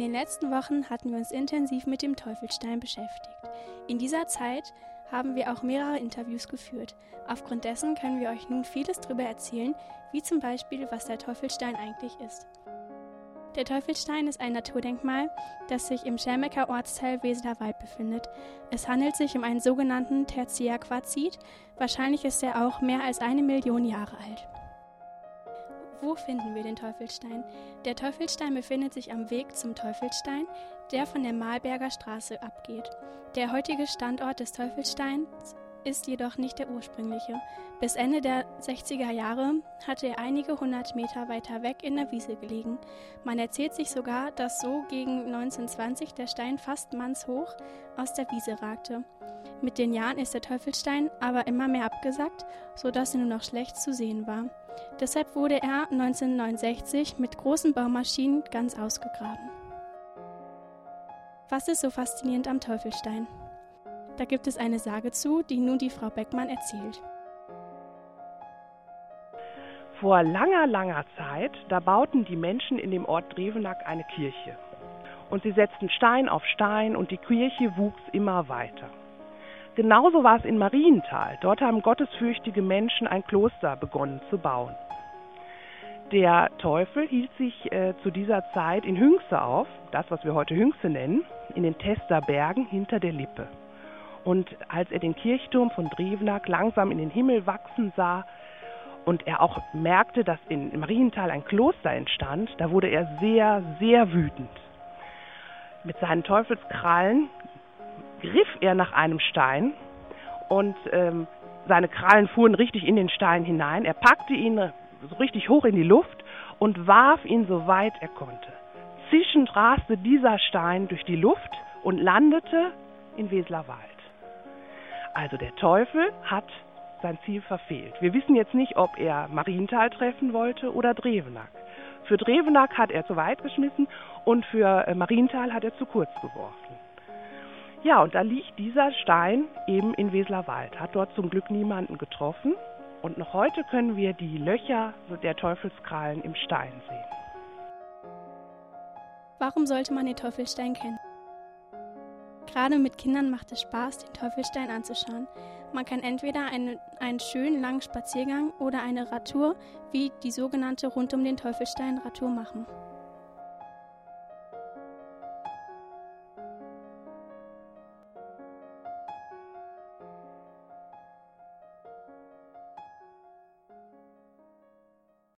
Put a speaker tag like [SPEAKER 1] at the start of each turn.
[SPEAKER 1] In den letzten Wochen hatten wir uns intensiv mit dem Teufelstein beschäftigt. In dieser Zeit haben wir auch mehrere Interviews geführt. Aufgrund dessen können wir euch nun vieles darüber erzählen, wie zum Beispiel, was der Teufelstein eigentlich ist. Der Teufelstein ist ein Naturdenkmal, das sich im Schelmecker Ortsteil Weseler Wald befindet. Es handelt sich um einen sogenannten Tertiärquarzit. Wahrscheinlich ist er auch mehr als eine Million Jahre alt. Wo finden wir den Teufelstein? Der Teufelstein befindet sich am Weg zum Teufelstein, der von der Malberger Straße abgeht. Der heutige Standort des Teufelsteins ist jedoch nicht der ursprüngliche. Bis Ende der 60er Jahre hatte er einige hundert Meter weiter weg in der Wiese gelegen. Man erzählt sich sogar, dass so gegen 1920 der Stein fast mannshoch aus der Wiese ragte. Mit den Jahren ist der Teufelstein aber immer mehr abgesackt, sodass er nur noch schlecht zu sehen war. Deshalb wurde er 1969 mit großen Baumaschinen ganz ausgegraben. Was ist so faszinierend am Teufelstein? Da gibt es eine Sage zu, die nun die Frau Beckmann erzählt.
[SPEAKER 2] Vor langer, langer Zeit, da bauten die Menschen in dem Ort Drevenack eine Kirche. Und sie setzten Stein auf Stein und die Kirche wuchs immer weiter. Genauso war es in Marienthal. Dort haben gottesfürchtige Menschen ein Kloster begonnen zu bauen. Der Teufel hielt sich äh, zu dieser Zeit in Hünxe auf, das was wir heute Hünxe nennen, in den Tester Bergen hinter der Lippe. Und als er den Kirchturm von Drevenack langsam in den Himmel wachsen sah und er auch merkte, dass in Marienthal ein Kloster entstand, da wurde er sehr, sehr wütend. Mit seinen Teufelskrallen griff er nach einem Stein und ähm, seine Krallen fuhren richtig in den Stein hinein. Er packte ihn so richtig hoch in die Luft und warf ihn so weit er konnte. Zischend raste dieser Stein durch die Luft und landete in Weslerwald. Also der Teufel hat sein Ziel verfehlt. Wir wissen jetzt nicht, ob er Marienthal treffen wollte oder Drevenack. Für Drevenack hat er zu weit geschmissen und für äh, Marienthal hat er zu kurz geworfen. Ja, und da liegt dieser Stein eben in Weslerwald, hat dort zum Glück niemanden getroffen. Und noch heute können wir die Löcher der Teufelskrallen im Stein sehen.
[SPEAKER 1] Warum sollte man den Teufelstein kennen? Gerade mit Kindern macht es Spaß, den Teufelstein anzuschauen. Man kann entweder einen, einen schönen langen Spaziergang oder eine Radtour wie die sogenannte Rund um den Teufelstein Radtour machen.